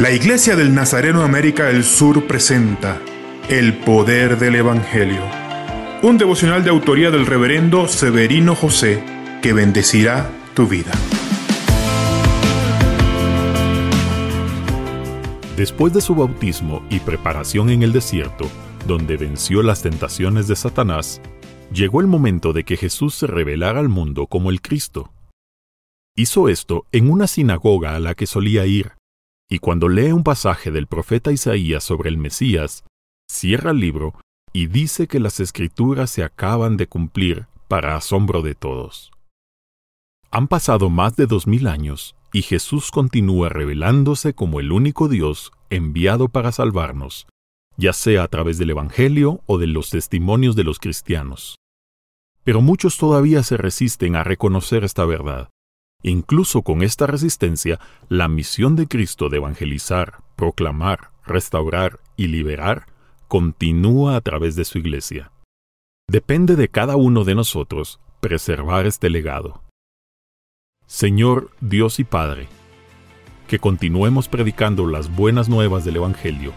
La Iglesia del Nazareno América del Sur presenta El Poder del Evangelio, un devocional de autoría del reverendo Severino José que bendecirá tu vida. Después de su bautismo y preparación en el desierto, donde venció las tentaciones de Satanás, llegó el momento de que Jesús se revelara al mundo como el Cristo. Hizo esto en una sinagoga a la que solía ir, y cuando lee un pasaje del profeta Isaías sobre el Mesías, cierra el libro y dice que las escrituras se acaban de cumplir para asombro de todos. Han pasado más de dos mil años y Jesús continúa revelándose como el único Dios enviado para salvarnos, ya sea a través del Evangelio o de los testimonios de los cristianos. Pero muchos todavía se resisten a reconocer esta verdad Incluso con esta resistencia, la misión de Cristo de evangelizar, proclamar, restaurar y liberar continúa a través de su iglesia. Depende de cada uno de nosotros preservar este legado. Señor Dios y Padre, que continuemos predicando las buenas nuevas del Evangelio,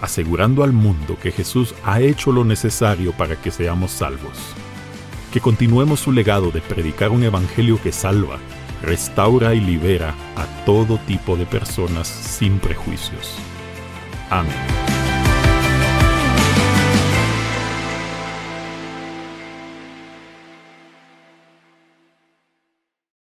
asegurando al mundo que Jesús ha hecho lo necesario para que seamos salvos. Que continuemos su legado de predicar un Evangelio que salva, restaura y libera a todo tipo de personas sin prejuicios. Amén.